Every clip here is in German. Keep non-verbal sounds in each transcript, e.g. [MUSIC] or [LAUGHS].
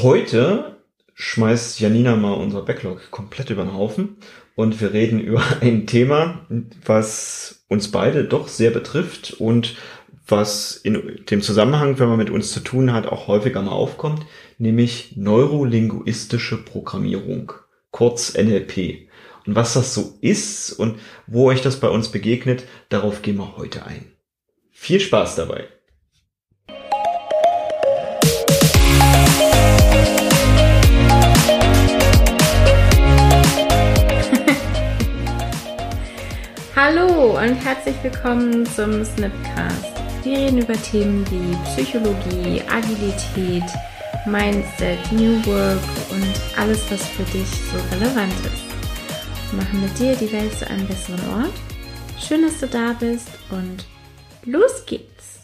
Heute schmeißt Janina mal unser Backlog komplett über den Haufen und wir reden über [LAUGHS] ein Thema, was uns beide doch sehr betrifft und was in dem Zusammenhang, wenn man mit uns zu tun hat, auch häufiger mal aufkommt, nämlich neurolinguistische Programmierung, kurz NLP. Und was das so ist und wo euch das bei uns begegnet, darauf gehen wir heute ein. Viel Spaß dabei! Hallo und herzlich willkommen zum Snipcast. Wir reden über Themen wie Psychologie, Agilität, Mindset, New Work und alles, was für dich so relevant ist. Wir machen mit dir die Welt zu einem besseren Ort. Schön, dass du da bist und los geht's.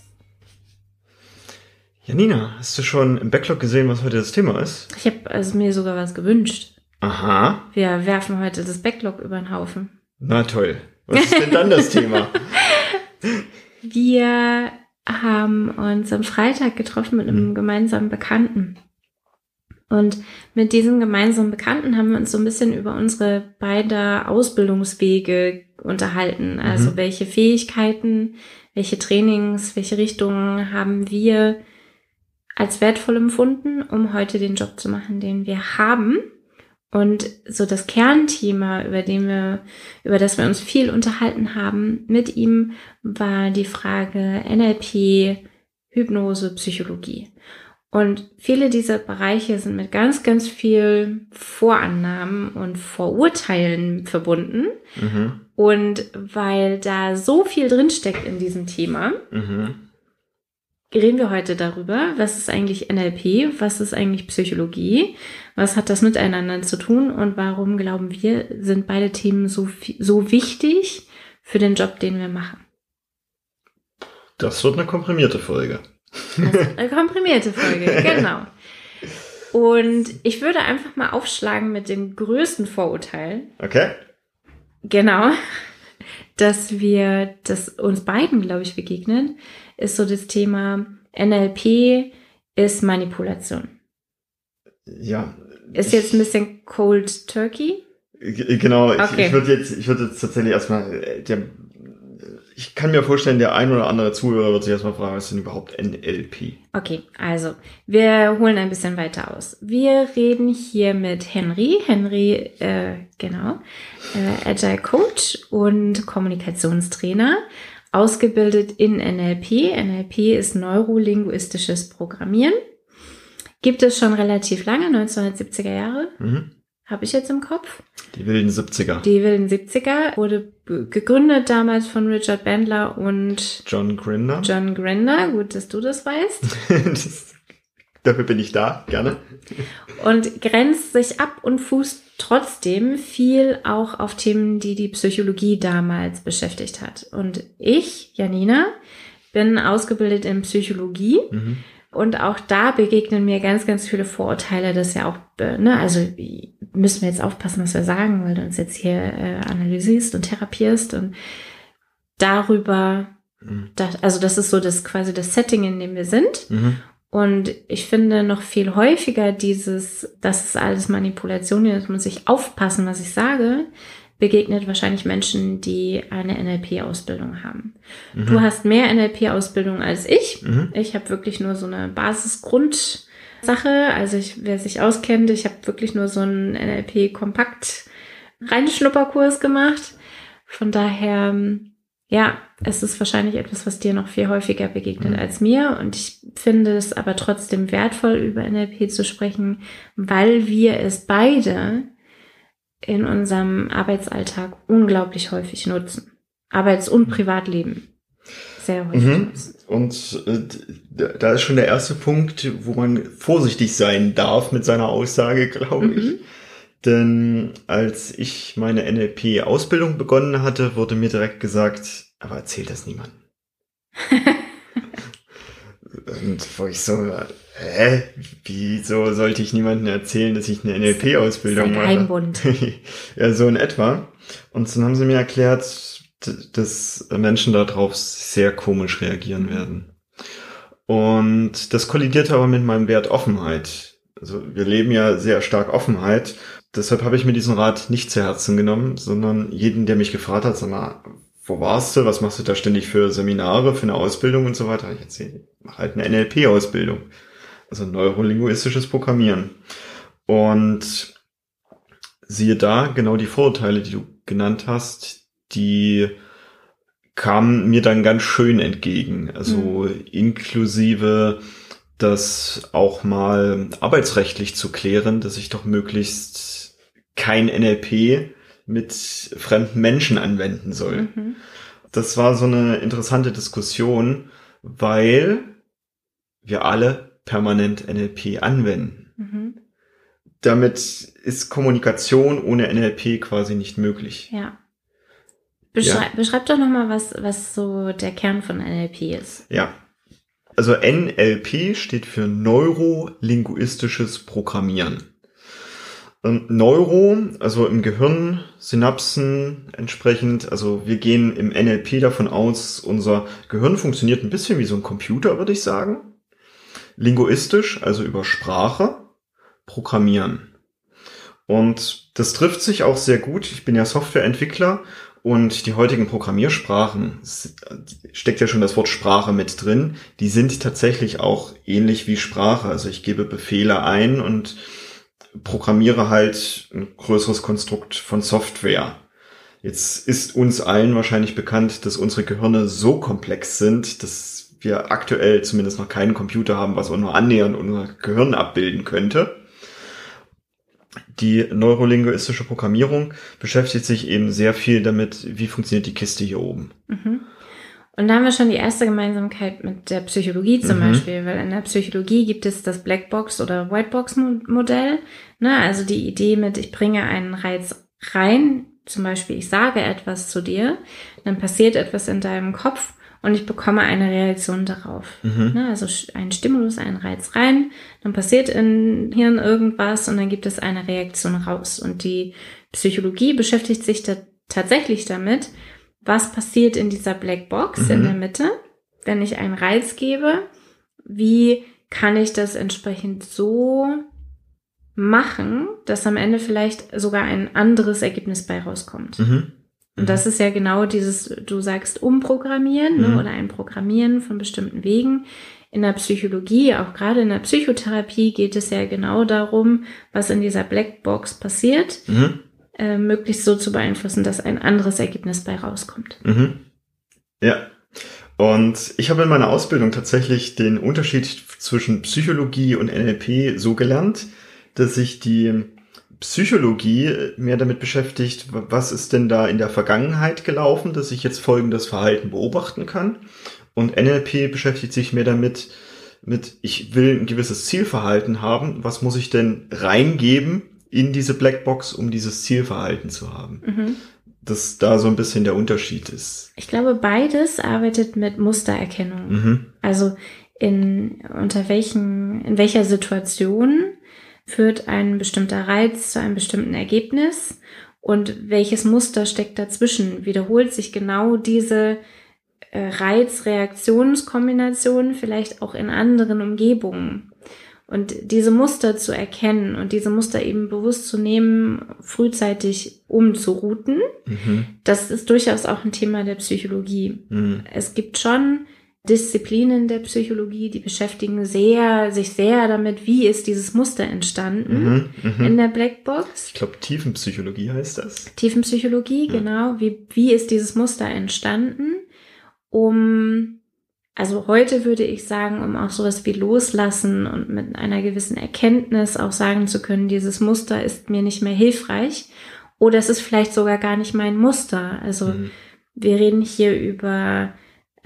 Janina, hast du schon im Backlog gesehen, was heute das Thema ist? Ich habe also mir sogar was gewünscht. Aha. Wir werfen heute das Backlog über den Haufen. Na toll. Was ist denn dann das Thema? [LAUGHS] Wir haben uns am Freitag getroffen mit einem gemeinsamen Bekannten. Und mit diesem gemeinsamen Bekannten haben wir uns so ein bisschen über unsere beide Ausbildungswege unterhalten. Also Mhm. welche Fähigkeiten, welche Trainings, welche Richtungen haben wir als wertvoll empfunden, um heute den Job zu machen, den wir haben. Und so das Kernthema, über den wir, über das wir uns viel unterhalten haben mit ihm, war die Frage NLP, Hypnose, Psychologie. Und viele dieser Bereiche sind mit ganz, ganz viel Vorannahmen und Vorurteilen verbunden. Mhm. Und weil da so viel drinsteckt in diesem Thema, Mhm. Reden wir heute darüber, was ist eigentlich NLP, was ist eigentlich Psychologie, was hat das miteinander zu tun und warum glauben wir, sind beide Themen so, so wichtig für den Job, den wir machen. Das wird eine komprimierte Folge. Eine komprimierte Folge, [LAUGHS] genau. Und ich würde einfach mal aufschlagen mit dem größten Vorurteil, Okay? genau, dass wir, das uns beiden, glaube ich, begegnet, ist so das Thema NLP ist Manipulation. Ja. Ist jetzt ein bisschen Cold Turkey. Genau, ich, Okay. ich würde jetzt, ich würde jetzt tatsächlich erstmal, äh, der, ich kann mir vorstellen, der ein oder andere Zuhörer wird sich erstmal fragen, was ist denn überhaupt NLP? Okay, also wir holen ein bisschen weiter aus. Wir reden hier mit Henry. Henry, äh, genau, äh, Agile Coach und Kommunikationstrainer, ausgebildet in NLP. NLP ist neurolinguistisches Programmieren. Gibt es schon relativ lange, 1970er Jahre, Mhm. Habe ich jetzt im Kopf. Die wilden 70er. Die wilden 70er wurde gegründet damals von Richard Bandler und John Grinder. John Grinder. Gut, dass du das weißt. [LAUGHS] das, dafür bin ich da, gerne. und grenzt sich ab und fußt trotzdem viel auch auf Themen, die die Psychologie damals beschäftigt hat. Und ich, Janina, bin ausgebildet in Psychologie Mhm. Und auch da begegnen mir ganz, ganz viele Vorurteile, das ja auch, äh, ne, also müssen wir jetzt aufpassen, was wir sagen, weil du uns jetzt hier äh, analysierst und therapierst und darüber, Mhm. das, also das ist so das quasi das Setting, in dem wir sind. Mhm. Und ich finde noch viel häufiger dieses, das ist alles Manipulation, jetzt muss ich aufpassen, was ich sage, begegnet wahrscheinlich Menschen, die eine NLP-Ausbildung haben. Mhm. Du hast mehr NLP-Ausbildung als ich. Mhm. Ich habe wirklich nur so eine Basisgrundsache. Also ich, wer sich auskennt, ich habe wirklich nur so einen NLP-Kompakt Reinschnupperkurs gemacht. Von daher, ja, es ist wahrscheinlich etwas, was dir noch viel häufiger begegnet Mhm. als mir. Und ich finde es aber trotzdem wertvoll, über NLP zu sprechen, weil wir es beide in unserem Arbeitsalltag unglaublich häufig nutzen. Arbeits- und Privatleben. Sehr häufig Mhm. nutzen. Und äh, da ist schon der erste Punkt, wo man vorsichtig sein darf mit seiner Aussage, [LAUGHS] glaube ich. Mhm. Denn als ich meine NLP-Ausbildung begonnen hatte, wurde mir direkt gesagt, aber erzähl das niemandem. [LAUGHS] Und wo ich so, hä, wieso sollte ich niemandem erzählen, dass ich eine NLP-Ausbildung Sei mache? Geheimbund. [LAUGHS] ja, so in etwa. Und dann haben sie mir erklärt, dass Menschen darauf sehr komisch reagieren werden. Und das kollidierte aber mit meinem Wert Offenheit. Also wir leben ja sehr stark Offenheit. Deshalb habe ich mir diesen Rat nicht zu Herzen genommen, sondern jeden, der mich gefragt hat, sag mal, wo warst du? Was machst du da ständig für Seminare, für eine Ausbildung und so weiter? Ich erzähle, mach halt eine NLP-Ausbildung. Also neurolinguistisches Programmieren. Und siehe da, genau die Vorurteile, die du genannt hast, die kamen mir dann ganz schön entgegen. Also mhm. inklusive das auch mal arbeitsrechtlich zu klären, dass ich doch möglichst kein NLP mit fremden Menschen anwenden soll. Mhm. Das war so eine interessante Diskussion, weil wir alle permanent NLP anwenden. Mhm. Damit ist Kommunikation ohne NLP quasi nicht möglich. Ja. Beschreib, ja. beschreib doch nochmal, was, was so der Kern von NLP ist. Ja. Also NLP steht für Neurolinguistisches Programmieren. Ähm, Neuro, also im Gehirn, Synapsen entsprechend, also wir gehen im NLP davon aus, unser Gehirn funktioniert ein bisschen wie so ein Computer, würde ich sagen. Linguistisch, also über Sprache, programmieren. Und das trifft sich auch sehr gut. Ich bin ja Softwareentwickler und die heutigen Programmiersprachen, steckt ja schon das Wort Sprache mit drin, die sind tatsächlich auch ähnlich wie Sprache. Also ich gebe Befehle ein und programmiere halt ein größeres Konstrukt von Software. Jetzt ist uns allen wahrscheinlich bekannt, dass unsere Gehirne so komplex sind, dass wir aktuell zumindest noch keinen Computer haben, was auch nur annähernd unser Gehirn abbilden könnte. Die neurolinguistische Programmierung beschäftigt sich eben sehr viel damit, wie funktioniert die Kiste hier oben. Mhm. Und da haben wir schon die erste Gemeinsamkeit mit der Psychologie zum mhm. Beispiel, weil in der Psychologie gibt es das Blackbox oder Whitebox-Modell. Ne? Also die Idee mit, ich bringe einen Reiz rein, zum Beispiel ich sage etwas zu dir, dann passiert etwas in deinem Kopf und ich bekomme eine Reaktion darauf. Mhm. Ne? Also ein Stimulus, ein Reiz rein, dann passiert im Hirn irgendwas und dann gibt es eine Reaktion raus. Und die Psychologie beschäftigt sich da tatsächlich damit, was passiert in dieser Blackbox mhm. in der Mitte, wenn ich einen Reiz gebe, wie kann ich das entsprechend so machen, dass am Ende vielleicht sogar ein anderes Ergebnis bei rauskommt. Mhm. Und das ist ja genau dieses, du sagst umprogrammieren ne, mhm. oder ein Programmieren von bestimmten Wegen. In der Psychologie, auch gerade in der Psychotherapie geht es ja genau darum, was in dieser Blackbox passiert. Mhm äh, möglichst so zu beeinflussen, dass ein anderes Ergebnis bei rauskommt. Mhm. Ja. Und ich habe in meiner Ausbildung tatsächlich den Unterschied zwischen Psychologie und NLP so gelernt, dass sich die Psychologie mehr damit beschäftigt, was ist denn da in der Vergangenheit gelaufen, dass ich jetzt folgendes Verhalten beobachten kann. Und NLP beschäftigt sich mehr damit, mit, ich will ein gewisses Zielverhalten haben, was muss ich denn reingeben, in diese Blackbox, um dieses Zielverhalten zu haben. Mhm. Dass da so ein bisschen der Unterschied ist. Ich glaube, beides arbeitet mit Mustererkennung. Mhm. Also in unter welchen, in welcher Situation führt ein bestimmter Reiz zu einem bestimmten Ergebnis und welches Muster steckt dazwischen? Wiederholt sich genau diese äh, Reiz-Reaktionskombination vielleicht auch in anderen Umgebungen? Und diese Muster zu erkennen und diese Muster eben bewusst zu nehmen, frühzeitig umzuruten, mhm. das ist durchaus auch ein Thema der Psychologie. Mhm. Es gibt schon Disziplinen der Psychologie, die beschäftigen sehr, sich sehr damit, wie ist dieses Muster entstanden mhm, mh. in der Blackbox. Ich glaube, Tiefenpsychologie heißt das. Tiefenpsychologie, ja. genau. Wie, wie ist dieses Muster entstanden, um also heute würde ich sagen, um auch sowas wie loslassen und mit einer gewissen Erkenntnis auch sagen zu können, dieses Muster ist mir nicht mehr hilfreich oder es ist vielleicht sogar gar nicht mein Muster. Also mhm. wir reden hier über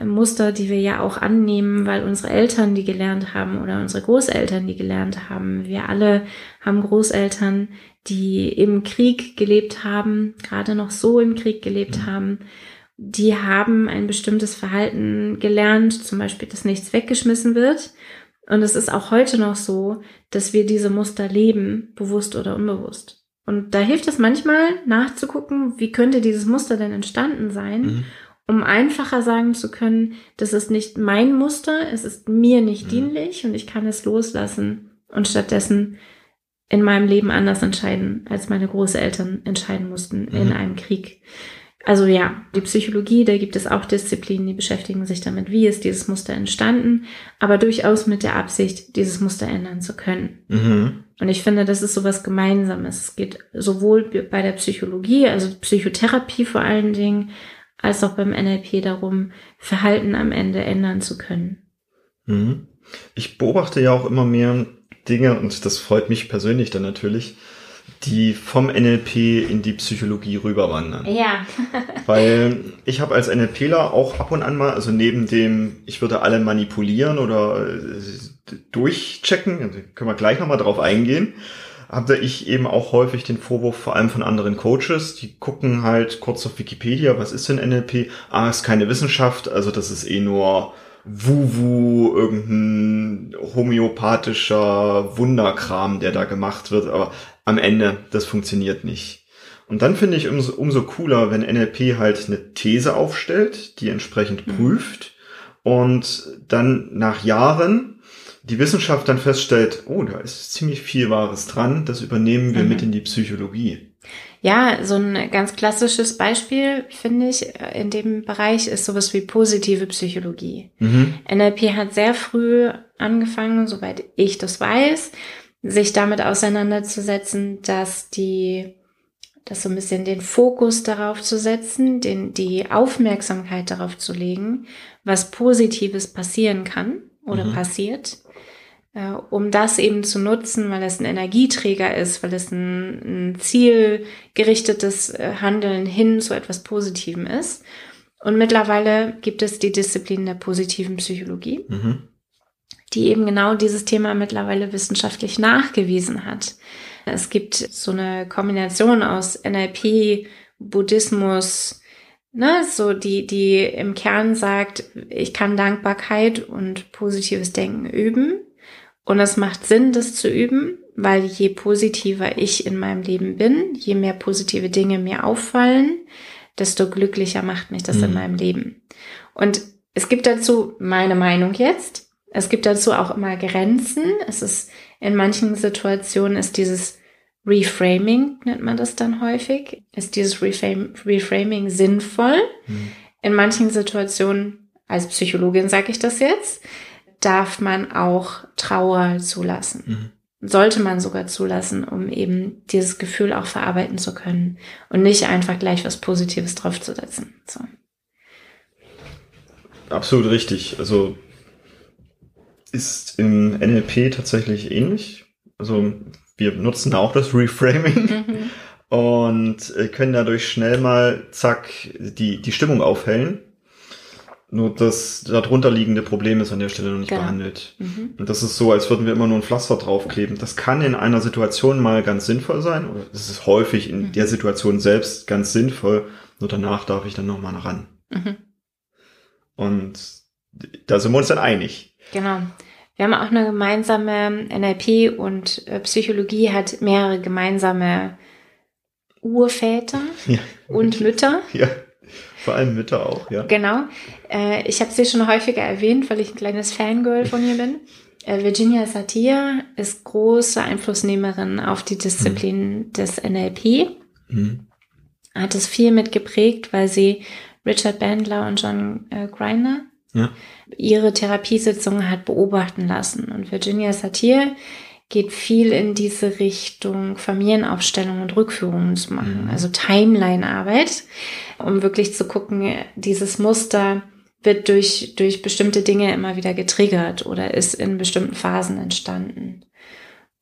Muster, die wir ja auch annehmen, weil unsere Eltern die gelernt haben oder unsere Großeltern die gelernt haben. Wir alle haben Großeltern, die im Krieg gelebt haben, gerade noch so im Krieg gelebt mhm. haben die haben ein bestimmtes Verhalten gelernt, zum Beispiel, dass nichts weggeschmissen wird. Und es ist auch heute noch so, dass wir diese Muster leben, bewusst oder unbewusst. Und da hilft es manchmal nachzugucken, wie könnte dieses Muster denn entstanden sein, mhm. Um einfacher sagen zu können, das ist nicht mein Muster, es ist mir nicht mhm. dienlich und ich kann es loslassen und stattdessen in meinem Leben anders entscheiden, als meine Großeltern entscheiden mussten mhm. in einem Krieg. Also ja, die Psychologie, da gibt es auch Disziplinen, die beschäftigen sich damit, wie ist dieses Muster entstanden, aber durchaus mit der Absicht, dieses Muster ändern zu können. Mhm. Und ich finde, das ist sowas Gemeinsames. Es geht sowohl bei der Psychologie, also Psychotherapie vor allen Dingen, als auch beim NLP darum, Verhalten am Ende ändern zu können. Mhm. Ich beobachte ja auch immer mehr Dinge, und das freut mich persönlich dann natürlich, die vom NLP in die Psychologie rüberwandern. Ja. [LAUGHS] Weil ich habe als NLPler auch ab und an mal, also neben dem, ich würde alle manipulieren oder äh, durchchecken, also können wir gleich nochmal drauf eingehen, habe ich eben auch häufig den Vorwurf, vor allem von anderen Coaches, die gucken halt kurz auf Wikipedia, was ist denn NLP? Ah, ist keine Wissenschaft, also das ist eh nur Wuwu, irgendein homöopathischer Wunderkram, der da gemacht wird, aber am Ende, das funktioniert nicht. Und dann finde ich umso, umso cooler, wenn NLP halt eine These aufstellt, die entsprechend mhm. prüft und dann nach Jahren die Wissenschaft dann feststellt, oh, da ist ziemlich viel Wahres dran, das übernehmen wir mhm. mit in die Psychologie. Ja, so ein ganz klassisches Beispiel, finde ich, in dem Bereich ist sowas wie positive Psychologie. Mhm. NLP hat sehr früh angefangen, soweit ich das weiß, sich damit auseinanderzusetzen, dass die, das so ein bisschen den Fokus darauf zu setzen, den, die Aufmerksamkeit darauf zu legen, was Positives passieren kann oder mhm. passiert äh, um das eben zu nutzen, weil es ein Energieträger ist, weil es ein, ein zielgerichtetes äh, Handeln hin zu etwas Positivem ist. Und mittlerweile gibt es die Disziplin der positiven Psychologie, mhm. die eben genau dieses Thema mittlerweile wissenschaftlich nachgewiesen hat. Es gibt so eine Kombination aus NLP, Buddhismus, ne, so die, die im Kern sagt, ich kann Dankbarkeit und positives Denken üben. Und es macht Sinn, das zu üben, weil je positiver ich in meinem Leben bin, je mehr positive Dinge mir auffallen, desto glücklicher macht mich das mhm. in meinem Leben. Und es gibt dazu meine Meinung jetzt. Es gibt dazu auch immer Grenzen. Es ist in manchen Situationen ist dieses Reframing, nennt man das dann häufig, ist dieses Reframe, Reframing sinnvoll. Mhm. In manchen Situationen, als Psychologin sage ich das jetzt, darf man auch Trauer zulassen. Mhm. Sollte man sogar zulassen, um eben dieses Gefühl auch verarbeiten zu können und nicht einfach gleich was Positives draufzusetzen. So. Absolut richtig. Also ist im NLP tatsächlich ähnlich. Also wir nutzen auch das Reframing mhm. und können dadurch schnell mal, zack, die, die Stimmung aufhellen nur das darunter liegende Problem ist an der Stelle noch nicht genau. behandelt. Mhm. Und das ist so, als würden wir immer nur ein Pflaster draufkleben. Das kann in einer Situation mal ganz sinnvoll sein, oder es ist häufig in mhm. der Situation selbst ganz sinnvoll, nur danach darf ich dann nochmal ran. Mhm. Und da sind wir uns dann einig. Genau. Wir haben auch eine gemeinsame NLP und äh, Psychologie hat mehrere gemeinsame Urväter ja. und Mütter. [LAUGHS] Ja. Vor allem Mütter auch, ja. Genau. Äh, ich habe sie schon häufiger erwähnt, weil ich ein kleines Fangirl von ihr bin. Äh, Virginia Satir ist große Einflussnehmerin auf die Disziplin mhm. des NLP. Mhm. Hat es viel mitgeprägt, weil sie Richard Bandler und John Grinder ja. ihre Therapiesitzungen hat beobachten lassen. Und Virginia Satir geht viel in diese Richtung, Familienaufstellung und Rückführungen zu machen, mhm. also Timeline-Arbeit, um wirklich zu gucken, dieses Muster wird durch, durch bestimmte Dinge immer wieder getriggert oder ist in bestimmten Phasen entstanden.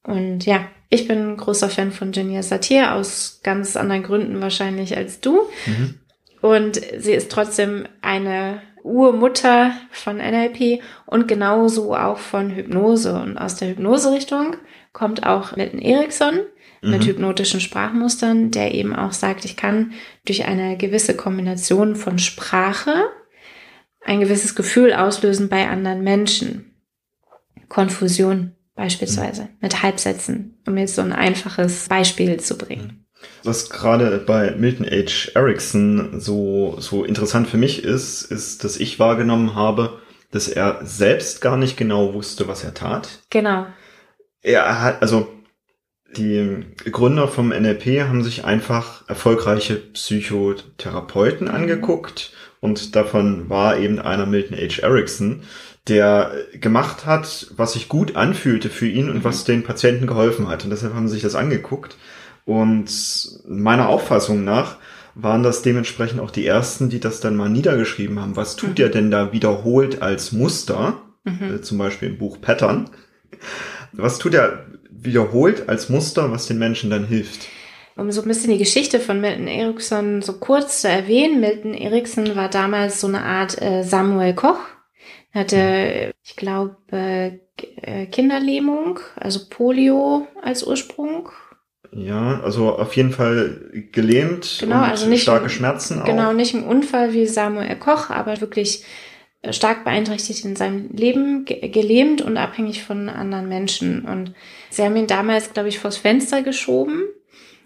Und ja, ich bin ein großer Fan von Genia Satir aus ganz anderen Gründen wahrscheinlich als du. Mhm. Und sie ist trotzdem eine Urmutter von NLP und genauso auch von Hypnose. Und aus der Hypnose-Richtung kommt auch Milton Erickson mhm. mit hypnotischen Sprachmustern, der eben auch sagt, ich kann durch eine gewisse Kombination von Sprache ein gewisses Gefühl auslösen bei anderen Menschen. Konfusion beispielsweise mhm. mit Halbsätzen, um jetzt so ein einfaches Beispiel zu bringen. Was gerade bei Milton H. Erickson so, so interessant für mich ist, ist, dass ich wahrgenommen habe, dass er selbst gar nicht genau wusste, was er tat. Genau. er hat, also die Gründer vom NLP haben sich einfach erfolgreiche Psychotherapeuten mhm. angeguckt und davon war eben einer Milton H. Erickson, der gemacht hat, was sich gut anfühlte für ihn und mhm. was den Patienten geholfen hat. Und deshalb haben sie sich das angeguckt. Und meiner Auffassung nach waren das dementsprechend auch die ersten, die das dann mal niedergeschrieben haben. Was tut mhm. er denn da wiederholt als Muster? Mhm. Äh, zum Beispiel im Buch Pattern. Was tut er wiederholt als Muster, was den Menschen dann hilft? Um so ein bisschen die Geschichte von Milton Erickson so kurz zu erwähnen. Milton Erickson war damals so eine Art äh, Samuel Koch. Er hatte, ich glaube, äh, Kinderlähmung, also Polio als Ursprung. Ja, also auf jeden Fall gelähmt genau, also nicht starke Schmerzen auch. Genau, nicht ein Unfall wie Samuel Koch, aber wirklich äh, stark beeinträchtigt in seinem Leben, gelähmt und abhängig von anderen Menschen. Und sie haben ihn damals, glaube ich, vors Fenster geschoben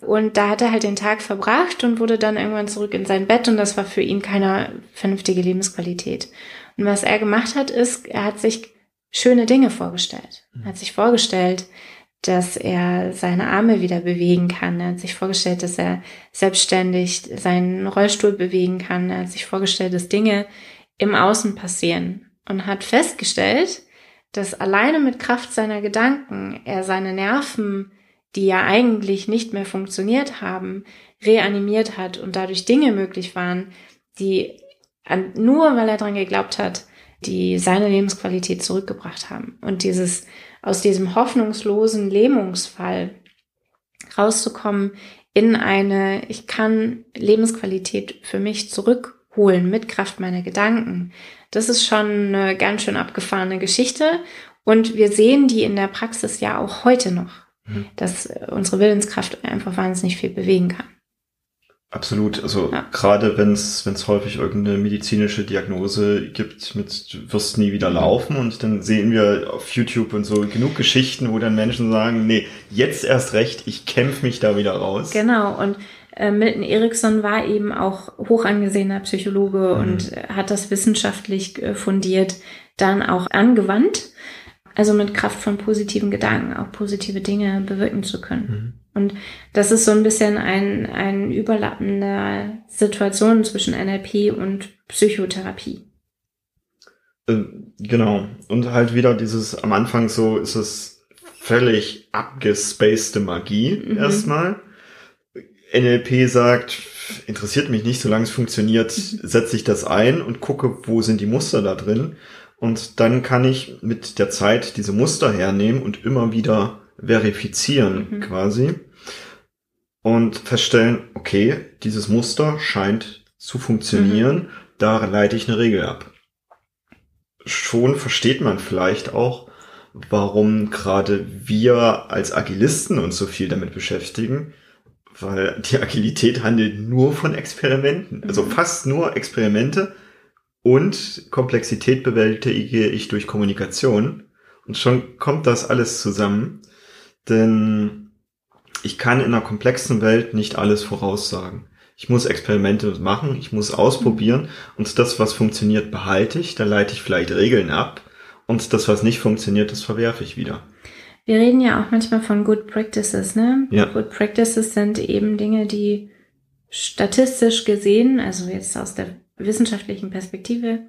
und da hat er halt den Tag verbracht und wurde dann irgendwann zurück in sein Bett und das war für ihn keine vernünftige Lebensqualität. Und was er gemacht hat, ist, er hat sich schöne Dinge vorgestellt. Er hat sich vorgestellt, dass er seine Arme wieder bewegen kann. Er hat sich vorgestellt, dass er selbstständig seinen Rollstuhl bewegen kann. Er hat sich vorgestellt, dass Dinge im Außen passieren und hat festgestellt, dass alleine mit Kraft seiner Gedanken er seine Nerven die ja eigentlich nicht mehr funktioniert haben, reanimiert hat und dadurch Dinge möglich waren, die nur weil er dran geglaubt hat, die seine Lebensqualität zurückgebracht haben. Und dieses, aus diesem hoffnungslosen Lähmungsfall rauszukommen in eine, ich kann Lebensqualität für mich zurückholen mit Kraft meiner Gedanken. Das ist schon eine ganz schön abgefahrene Geschichte. Und wir sehen die in der Praxis ja auch heute noch. Mhm. dass unsere Willenskraft einfach wahnsinnig viel bewegen kann. Absolut. Also ja. gerade wenn es wenn es häufig irgendeine medizinische Diagnose gibt mit du wirst nie wieder laufen und dann sehen wir auf YouTube und so genug Geschichten, wo dann Menschen sagen, nee, jetzt erst recht, ich kämpfe mich da wieder raus. Genau und äh, Milton Erickson war eben auch hoch angesehener Psychologe mhm. und hat das wissenschaftlich äh, fundiert dann auch angewandt also mit Kraft von positiven Gedanken auch positive Dinge bewirken zu können. Mhm. Und das ist so ein bisschen ein, ein überlappender Situation zwischen NLP und Psychotherapie. Äh, genau. Und halt wieder dieses, am Anfang so ist es völlig abgespacede Magie mhm. erstmal. NLP sagt, interessiert mich nicht, solange es funktioniert, mhm. setze ich das ein und gucke, wo sind die Muster da drin. Und dann kann ich mit der Zeit diese Muster hernehmen und immer wieder verifizieren mhm. quasi und feststellen, okay, dieses Muster scheint zu funktionieren, mhm. da leite ich eine Regel ab. Schon versteht man vielleicht auch, warum gerade wir als Agilisten uns so viel damit beschäftigen, weil die Agilität handelt nur von Experimenten, also mhm. fast nur Experimente, und Komplexität bewältige ich durch Kommunikation. Und schon kommt das alles zusammen. Denn ich kann in einer komplexen Welt nicht alles voraussagen. Ich muss Experimente machen, ich muss ausprobieren und das, was funktioniert, behalte ich, da leite ich vielleicht Regeln ab und das, was nicht funktioniert, das verwerfe ich wieder. Wir reden ja auch manchmal von Good Practices, ne? Ja. Good Practices sind eben Dinge, die statistisch gesehen, also jetzt aus der wissenschaftlichen Perspektive,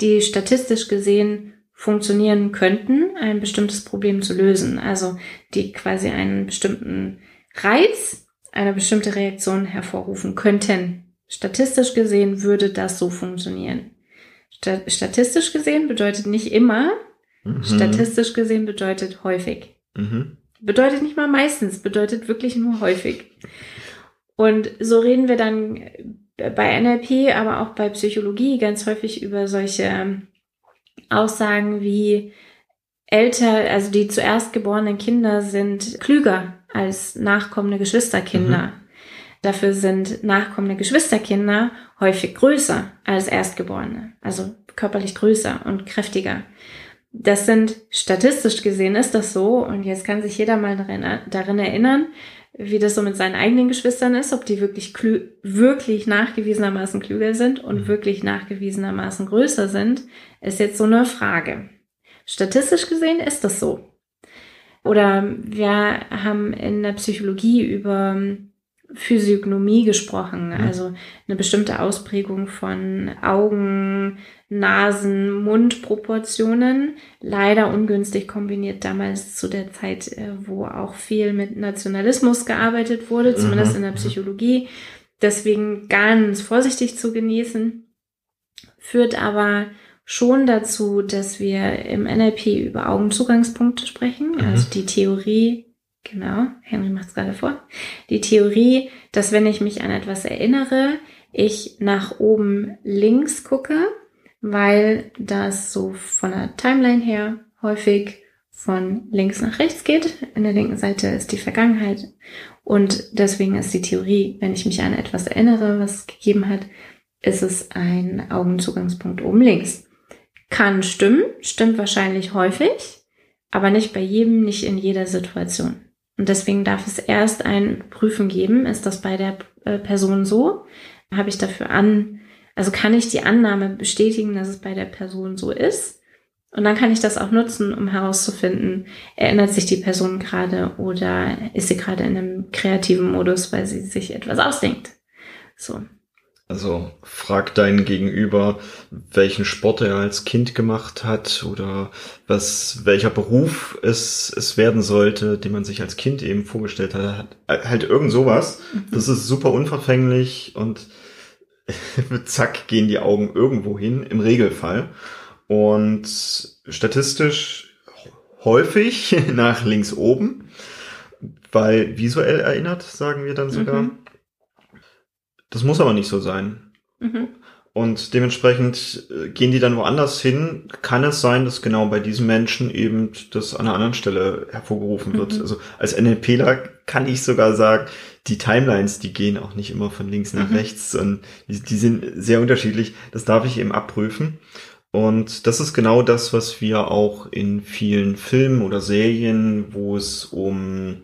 die statistisch gesehen funktionieren könnten, ein bestimmtes Problem zu lösen. Also die quasi einen bestimmten Reiz, eine bestimmte Reaktion hervorrufen könnten. Statistisch gesehen würde das so funktionieren. Statistisch gesehen bedeutet nicht immer, mhm. statistisch gesehen bedeutet häufig. Mhm. Bedeutet nicht mal meistens, bedeutet wirklich nur häufig. Und so reden wir dann bei NLP, aber auch bei Psychologie ganz häufig über solche Aussagen wie älter, also die zuerst geborenen Kinder sind klüger als nachkommende Geschwisterkinder. Mhm. Dafür sind nachkommende Geschwisterkinder häufig größer als Erstgeborene, also körperlich größer und kräftiger. Das sind statistisch gesehen ist das so und jetzt kann sich jeder mal darin, darin erinnern, wie das so mit seinen eigenen Geschwistern ist, ob die wirklich klü wirklich nachgewiesenermaßen klüger sind und mhm. wirklich nachgewiesenermaßen größer sind, ist jetzt so eine Frage. Statistisch gesehen ist das so. Oder wir haben in der Psychologie über Physiognomie gesprochen, mhm. also eine bestimmte Ausprägung von Augen, Nasen, Mundproportionen, leider ungünstig kombiniert damals zu der Zeit, äh, wo auch viel mit Nationalismus gearbeitet wurde, zumindest mhm. in der Psychologie. Deswegen ganz vorsichtig zu genießen, führt aber schon dazu, dass wir im NLP über Augenzugangspunkte sprechen, mhm. also die Theorie Genau, Henry macht es gerade vor. Die Theorie, dass wenn ich mich an etwas erinnere, ich nach oben links gucke, weil das so von der Timeline her häufig von links nach rechts geht. In der linken Seite ist die Vergangenheit. Und deswegen ist die Theorie, wenn ich mich an etwas erinnere, was es gegeben hat, ist es ein Augenzugangspunkt oben links. Kann stimmen, stimmt wahrscheinlich häufig, aber nicht bei jedem, nicht in jeder Situation. Und deswegen darf es erst ein Prüfen geben. Ist das bei der äh, Person so? Habe ich dafür an, also kann ich die Annahme bestätigen, dass es bei der Person so ist? Und dann kann ich das auch nutzen, um herauszufinden, erinnert sich die Person gerade oder ist sie gerade in einem kreativen Modus, weil sie sich etwas ausdenkt. So. Also frag deinen Gegenüber, welchen Sport er als Kind gemacht hat oder was, welcher Beruf es, es werden sollte, den man sich als Kind eben vorgestellt hat. Halt irgend sowas. Mhm. Das ist super unverfänglich und [LAUGHS] zack gehen die Augen irgendwo hin, im Regelfall. Und statistisch häufig [LAUGHS] nach links oben, weil visuell erinnert, sagen wir dann sogar. Mhm. Das muss aber nicht so sein. Mhm. Und dementsprechend äh, gehen die dann woanders hin. Kann es sein, dass genau bei diesen Menschen eben das an einer anderen Stelle hervorgerufen wird. Mhm. Also als NLPler kann ich sogar sagen, die Timelines, die gehen auch nicht immer von links nach mhm. rechts und die, die sind sehr unterschiedlich. Das darf ich eben abprüfen. Und das ist genau das, was wir auch in vielen Filmen oder Serien, wo es um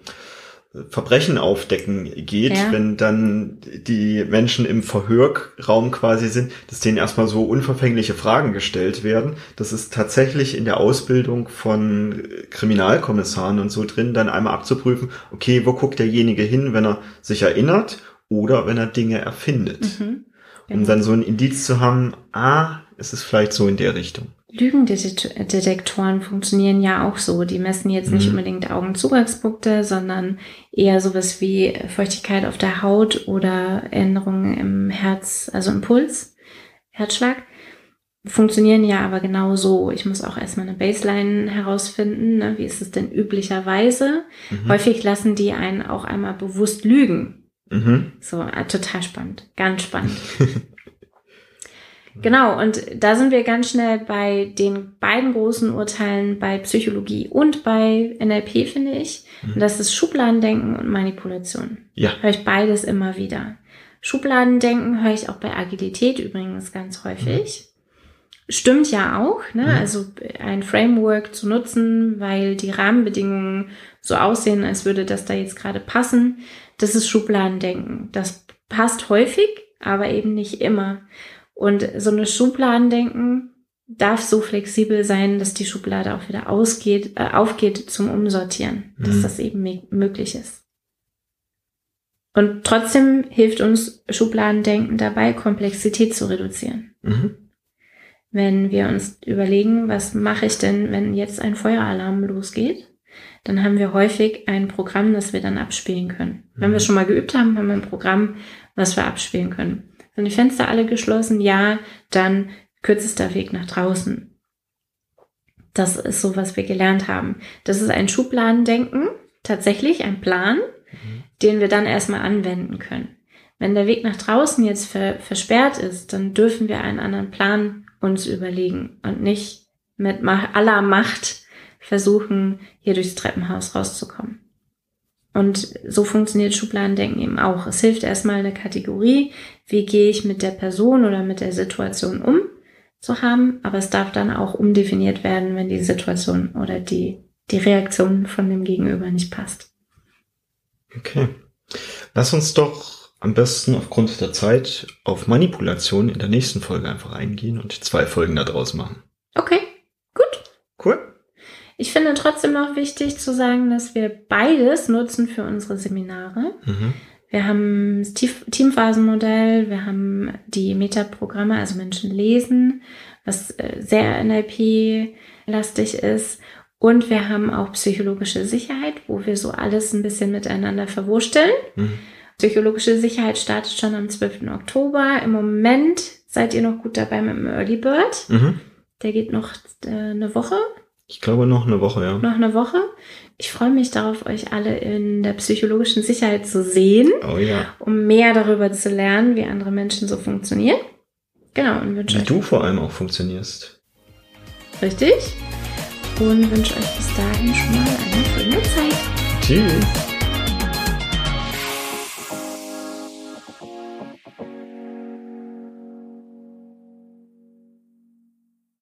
Verbrechen aufdecken geht, ja. wenn dann die Menschen im Verhörraum quasi sind, dass denen erstmal so unverfängliche Fragen gestellt werden. Das ist tatsächlich in der Ausbildung von Kriminalkommissaren und so drin, dann einmal abzuprüfen, okay, wo guckt derjenige hin, wenn er sich erinnert oder wenn er Dinge erfindet. Mhm, genau. Um dann so ein Indiz zu haben, ah, es ist vielleicht so in der Richtung. Lügendetektoren funktionieren ja auch so. Die messen jetzt nicht mhm. unbedingt Augenzugangspunkte, sondern eher sowas wie Feuchtigkeit auf der Haut oder Änderungen im Herz, also im Puls, Herzschlag. Funktionieren ja aber genau so. Ich muss auch erstmal eine Baseline herausfinden. Ne? Wie ist es denn üblicherweise? Mhm. Häufig lassen die einen auch einmal bewusst lügen. Mhm. So, äh, total spannend. Ganz spannend. [LAUGHS] Genau, und da sind wir ganz schnell bei den beiden großen Urteilen bei Psychologie und bei NLP, finde ich. Und das ist Schubladendenken und Manipulation. Ja. Höre ich beides immer wieder. Schubladendenken höre ich auch bei Agilität übrigens ganz häufig. Mhm. Stimmt ja auch, ne? Mhm. Also ein Framework zu nutzen, weil die Rahmenbedingungen so aussehen, als würde das da jetzt gerade passen. Das ist Schubladendenken. Das passt häufig, aber eben nicht immer. Und so eine Schubladendenken darf so flexibel sein, dass die Schublade auch wieder ausgeht, äh, aufgeht zum Umsortieren, mhm. dass das eben möglich ist. Und trotzdem hilft uns Schubladendenken dabei, Komplexität zu reduzieren. Mhm. Wenn wir uns überlegen, was mache ich denn, wenn jetzt ein Feueralarm losgeht, dann haben wir häufig ein Programm, das wir dann abspielen können. Mhm. Wenn wir mhm. schon mal geübt haben, haben wir ein Programm, was wir abspielen können. Sind die Fenster alle geschlossen? Ja, dann kürzester Weg nach draußen. Das ist so, was wir gelernt haben. Das ist ein Schubladendenken, tatsächlich ein Plan, mhm. den wir dann erstmal anwenden können. Wenn der Weg nach draußen jetzt ver versperrt ist, dann dürfen wir einen anderen Plan uns überlegen und nicht mit aller Macht versuchen, hier durchs Treppenhaus rauszukommen. Und so funktioniert Schubladendenken eben auch. Es hilft erstmal eine Kategorie, wie gehe ich mit der Person oder mit der Situation um zu haben, aber es darf dann auch umdefiniert werden, wenn die Situation oder die, die Reaktion von dem Gegenüber nicht passt. Okay. Lass uns doch am besten aufgrund der Zeit auf Manipulation in der nächsten Folge einfach eingehen und zwei Folgen daraus machen. Okay, gut. Cool. Ich finde trotzdem noch wichtig zu sagen, dass wir beides nutzen für unsere Seminare. Mhm. Wir haben das Teamphasenmodell, wir haben die Metaprogramme, also Menschen lesen, was äh, sehr NLP-lastig ist. Und wir haben auch psychologische Sicherheit, wo wir so alles ein bisschen miteinander verwursteln. Mhm. Psychologische Sicherheit startet schon am 12. Oktober. Im Moment seid ihr noch gut dabei mit dem Early Bird. Mhm. Der geht noch äh, eine Woche, Ich glaube noch eine Woche, ja. noch eine Woche. Ich freue mich darauf, euch alle in der psychologischen Sicherheit zu sehen, Oh ja. um mehr darüber zu lernen, wie andere Menschen so funktionieren. Genau, und wünsche Wie euch du vor allem auch funktionierst. richtig. Und wünsche euch bis dahin schon mal eine schöne Zeit. Tschüss.